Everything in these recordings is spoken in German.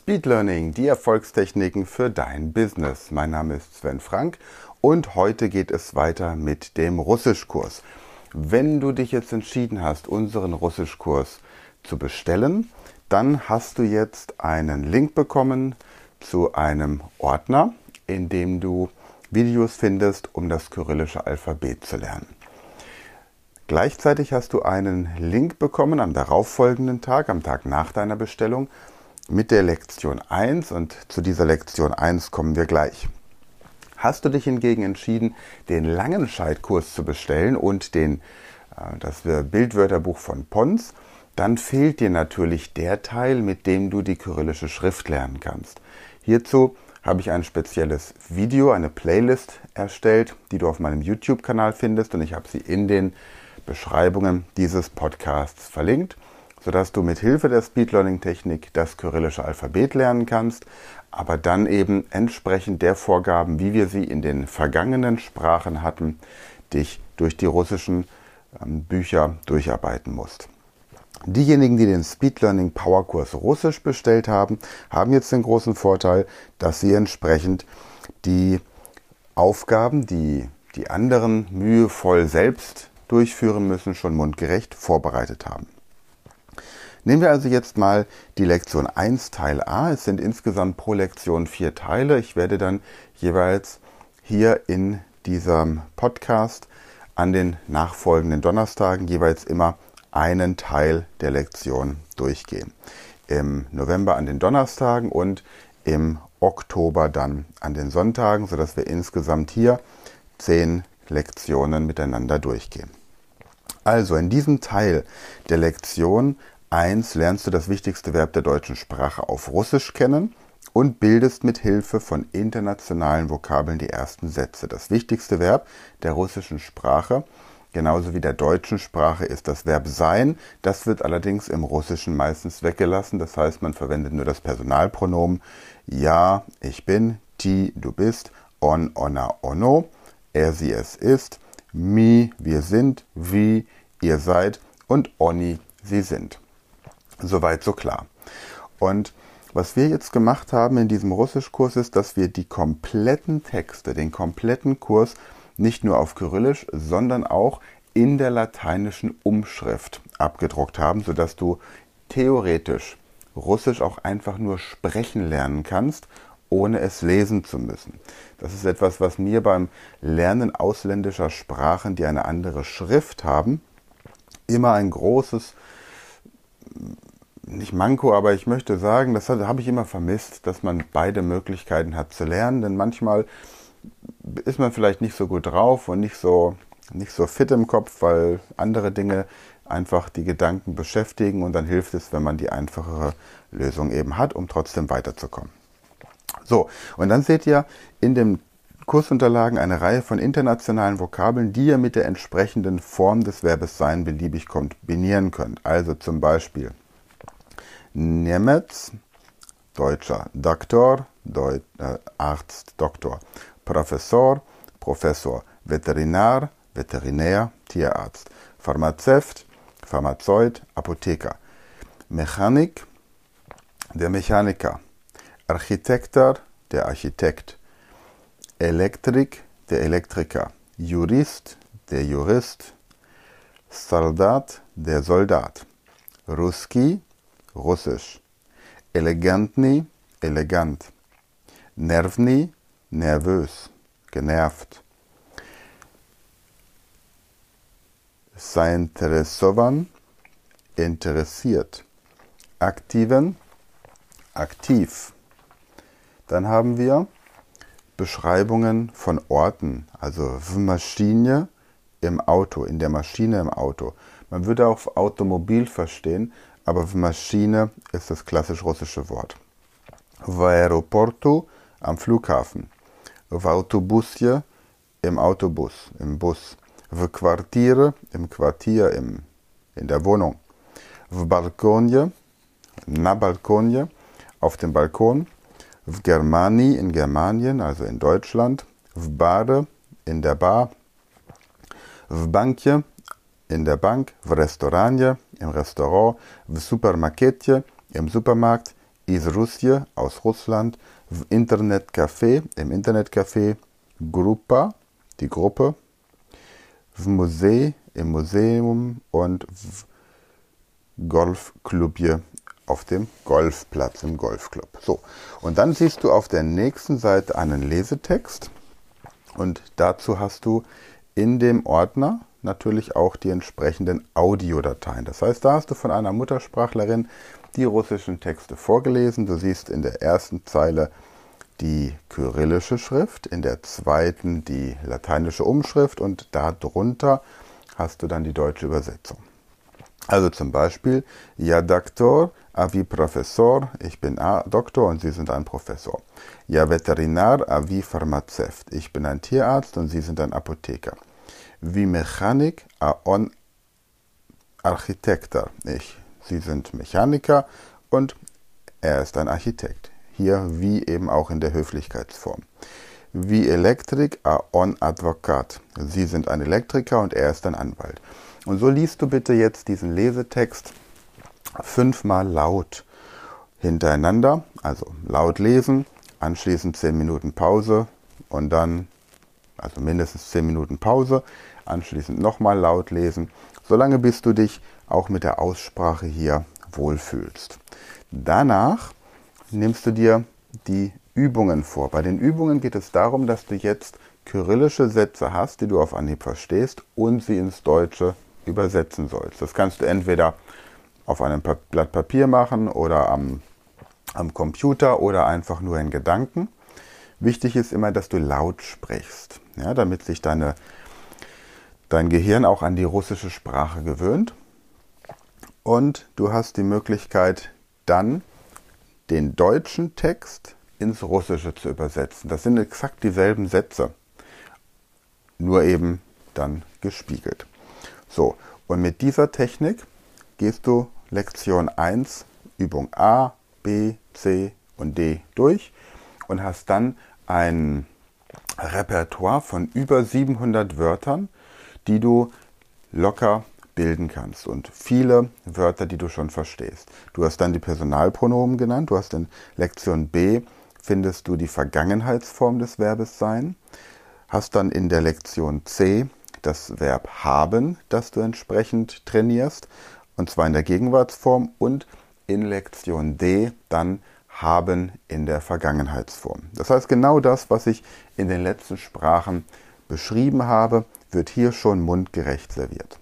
Speed Learning, die Erfolgstechniken für dein Business. Mein Name ist Sven Frank und heute geht es weiter mit dem Russischkurs. Wenn du dich jetzt entschieden hast, unseren Russischkurs zu bestellen, dann hast du jetzt einen Link bekommen zu einem Ordner, in dem du Videos findest, um das kyrillische Alphabet zu lernen. Gleichzeitig hast du einen Link bekommen am darauffolgenden Tag, am Tag nach deiner Bestellung, mit der Lektion 1 und zu dieser Lektion 1 kommen wir gleich. Hast du dich hingegen entschieden, den Langenscheid-Kurs zu bestellen und den, äh, das Bildwörterbuch von Pons, dann fehlt dir natürlich der Teil, mit dem du die kyrillische Schrift lernen kannst. Hierzu habe ich ein spezielles Video, eine Playlist erstellt, die du auf meinem YouTube-Kanal findest und ich habe sie in den Beschreibungen dieses Podcasts verlinkt sodass du mit Hilfe der Speed Learning Technik das kyrillische Alphabet lernen kannst, aber dann eben entsprechend der Vorgaben, wie wir sie in den vergangenen Sprachen hatten, dich durch die russischen ähm, Bücher durcharbeiten musst. Diejenigen, die den Speed Learning Power Kurs Russisch bestellt haben, haben jetzt den großen Vorteil, dass sie entsprechend die Aufgaben, die die anderen mühevoll selbst durchführen müssen, schon mundgerecht vorbereitet haben. Nehmen wir also jetzt mal die Lektion 1 Teil A. Es sind insgesamt pro Lektion vier Teile. Ich werde dann jeweils hier in diesem Podcast an den nachfolgenden Donnerstagen jeweils immer einen Teil der Lektion durchgehen. Im November an den Donnerstagen und im Oktober dann an den Sonntagen, sodass wir insgesamt hier zehn Lektionen miteinander durchgehen. Also in diesem Teil der Lektion 1 lernst du das wichtigste Verb der deutschen Sprache auf Russisch kennen und bildest mit Hilfe von internationalen Vokabeln die ersten Sätze. Das wichtigste Verb der russischen Sprache, genauso wie der deutschen Sprache, ist das Verb sein. Das wird allerdings im Russischen meistens weggelassen. Das heißt, man verwendet nur das Personalpronomen ja, ich bin, ti, du bist, on, ona, ono, er, sie, es ist, mi, wir sind, wie, ihr seid und oni, sie sind. Soweit so klar. Und was wir jetzt gemacht haben in diesem Russischkurs ist, dass wir die kompletten Texte, den kompletten Kurs nicht nur auf Kyrillisch, sondern auch in der lateinischen Umschrift abgedruckt haben, sodass du theoretisch Russisch auch einfach nur sprechen lernen kannst, ohne es lesen zu müssen. Das ist etwas, was mir beim Lernen ausländischer Sprachen, die eine andere Schrift haben, immer ein großes nicht Manko, aber ich möchte sagen, das habe ich immer vermisst, dass man beide Möglichkeiten hat zu lernen, denn manchmal ist man vielleicht nicht so gut drauf und nicht so, nicht so fit im Kopf, weil andere Dinge einfach die Gedanken beschäftigen und dann hilft es, wenn man die einfachere Lösung eben hat, um trotzdem weiterzukommen. So, und dann seht ihr in den Kursunterlagen eine Reihe von internationalen Vokabeln, die ihr mit der entsprechenden Form des Verbes sein beliebig kombinieren könnt. Also zum Beispiel Nemetz, Deutscher, Doktor, Deut äh, Arzt, Doktor, Professor, Professor, Veterinar, Veterinär, Tierarzt, Pharmazeut, Pharmazeut, Apotheker, Mechanik, der Mechaniker, Architekter, der Architekt, Elektrik, der Elektriker, Jurist, der Jurist, Soldat, der Soldat, Ruski, Russisch. Elegantni, elegant. Nervni, nervös, genervt. Zainteresovan, interessiert. Aktiven, aktiv. Dann haben wir Beschreibungen von Orten, also Maschine im Auto, in der Maschine im Auto. Man würde auch Automobil verstehen, aber Maschine ist das klassisch russische Wort. В аэропорту am Flughafen. В автобусе im Autobus, im Bus. В квартире im Quartier, im, in der Wohnung. В балконе, na Balkonie, auf dem Balkon. В Germanii in Germanien, also in Deutschland. В баре in der Bar. В банке in der Bank. В ресторане im Restaurant, w Supermarkecie, im Supermarkt, iz Russie, aus Russland, w Internetcafé, im Internetcafé, Gruppa die Gruppe, w Musee, im Museum und w Golfklubje, auf dem Golfplatz, im Golfclub. So, und dann siehst du auf der nächsten Seite einen Lesetext und dazu hast du in dem Ordner natürlich auch die entsprechenden Audiodateien. Das heißt, da hast du von einer Muttersprachlerin die russischen Texte vorgelesen. Du siehst in der ersten Zeile die kyrillische Schrift, in der zweiten die lateinische Umschrift und darunter hast du dann die deutsche Übersetzung. Also zum Beispiel, ja Doktor, avi Professor, ich bin A Doktor und Sie sind ein Professor. Ja Veterinar, avi Pharmazeut, ich bin ein Tierarzt und Sie sind ein Apotheker. Wie Mechanik, on Architekter, ich Sie sind Mechaniker und er ist ein Architekt. Hier wie eben auch in der Höflichkeitsform. Wie Elektrik, on Advokat. Sie sind ein Elektriker und er ist ein Anwalt. Und so liest du bitte jetzt diesen Lesetext fünfmal laut hintereinander, also laut lesen, anschließend zehn Minuten Pause und dann, also mindestens zehn Minuten Pause, anschließend nochmal laut lesen, solange bis du dich auch mit der Aussprache hier wohlfühlst. Danach nimmst du dir die Übungen vor. Bei den Übungen geht es darum, dass du jetzt kyrillische Sätze hast, die du auf Anhieb verstehst und sie ins Deutsche übersetzen sollst. Das kannst du entweder auf einem Blatt Papier machen oder am, am Computer oder einfach nur in Gedanken. Wichtig ist immer, dass du laut sprichst, ja, damit sich deine, dein Gehirn auch an die russische Sprache gewöhnt und du hast die Möglichkeit dann den deutschen Text ins Russische zu übersetzen. Das sind exakt dieselben Sätze, nur eben dann gespiegelt. So, und mit dieser Technik gehst du Lektion 1, Übung A, B, C und D durch und hast dann ein Repertoire von über 700 Wörtern, die du locker bilden kannst und viele Wörter, die du schon verstehst. Du hast dann die Personalpronomen genannt, du hast in Lektion B findest du die Vergangenheitsform des Verbes sein, hast dann in der Lektion C das Verb haben, das du entsprechend trainierst, und zwar in der Gegenwartsform und in Lektion D dann haben in der Vergangenheitsform. Das heißt, genau das, was ich in den letzten Sprachen beschrieben habe, wird hier schon mundgerecht serviert.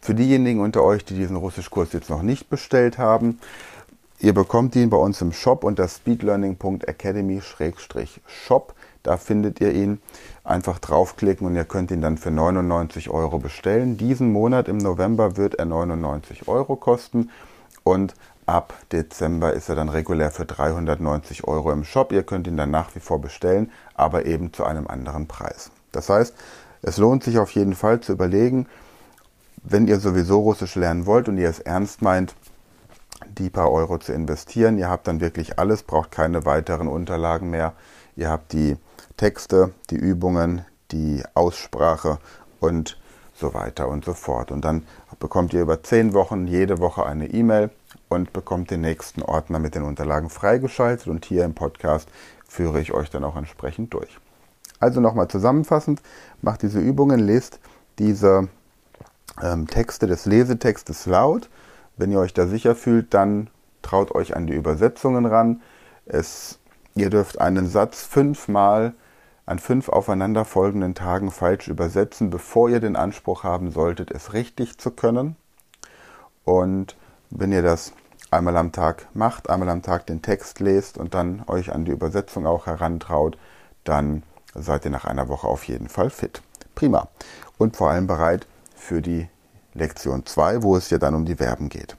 Für diejenigen unter euch, die diesen Russischkurs jetzt noch nicht bestellt haben, ihr bekommt ihn bei uns im Shop unter speedlearning.academy-shop. Da findet ihr ihn. Einfach draufklicken und ihr könnt ihn dann für 99 Euro bestellen. Diesen Monat im November wird er 99 Euro kosten und ab Dezember ist er dann regulär für 390 Euro im Shop. Ihr könnt ihn dann nach wie vor bestellen, aber eben zu einem anderen Preis. Das heißt, es lohnt sich auf jeden Fall zu überlegen, wenn ihr sowieso Russisch lernen wollt und ihr es ernst meint, die paar Euro zu investieren, ihr habt dann wirklich alles, braucht keine weiteren Unterlagen mehr. Ihr habt die Texte, die Übungen, die Aussprache und so weiter und so fort. Und dann bekommt ihr über zehn Wochen jede Woche eine E-Mail und bekommt den nächsten Ordner mit den Unterlagen freigeschaltet. Und hier im Podcast führe ich euch dann auch entsprechend durch. Also nochmal zusammenfassend, macht diese Übungen, lest diese ähm, Texte des Lesetextes laut. Wenn ihr euch da sicher fühlt, dann traut euch an die Übersetzungen ran. Es, ihr dürft einen Satz fünfmal an fünf aufeinanderfolgenden Tagen falsch übersetzen, bevor ihr den Anspruch haben solltet, es richtig zu können. Und wenn ihr das einmal am Tag macht, einmal am Tag den Text lest und dann euch an die Übersetzung auch herantraut, dann seid ihr nach einer Woche auf jeden Fall fit. Prima. Und vor allem bereit für die Lektion 2, wo es ja dann um die Verben geht.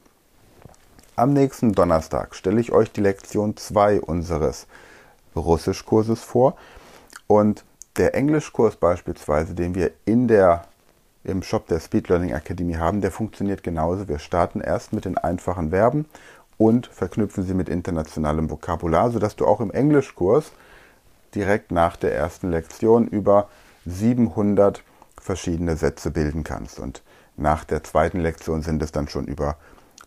Am nächsten Donnerstag stelle ich euch die Lektion 2 unseres Russischkurses vor und der Englischkurs beispielsweise, den wir in der im Shop der Speed Learning Academy haben, der funktioniert genauso. Wir starten erst mit den einfachen Verben und verknüpfen sie mit internationalem Vokabular, sodass du auch im Englischkurs direkt nach der ersten Lektion über 700 verschiedene Sätze bilden kannst. Und nach der zweiten Lektion sind es dann schon über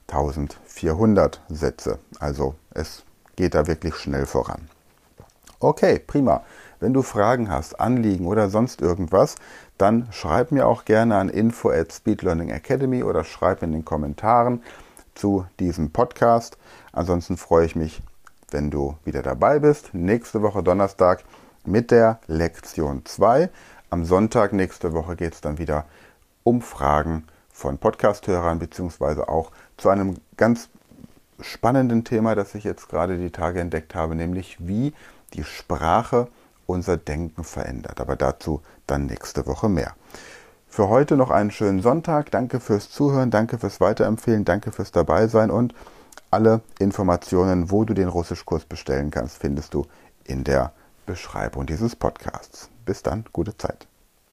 1400 Sätze. Also es geht da wirklich schnell voran. Okay, prima. Wenn du Fragen hast, Anliegen oder sonst irgendwas, dann schreib mir auch gerne an info at Speed Learning Academy oder schreib in den Kommentaren zu diesem Podcast. Ansonsten freue ich mich, wenn du wieder dabei bist. Nächste Woche Donnerstag mit der Lektion 2. Am Sonntag nächste Woche geht es dann wieder um Fragen von Podcasthörern beziehungsweise auch zu einem ganz spannenden Thema, das ich jetzt gerade die Tage entdeckt habe, nämlich wie die Sprache unser Denken verändert. Aber dazu dann nächste Woche mehr. Für heute noch einen schönen Sonntag. Danke fürs Zuhören, danke fürs Weiterempfehlen, danke fürs Dabeisein und alle Informationen, wo du den Russischkurs bestellen kannst, findest du in der Beschreibung dieses Podcasts. Bis dann, gute Zeit.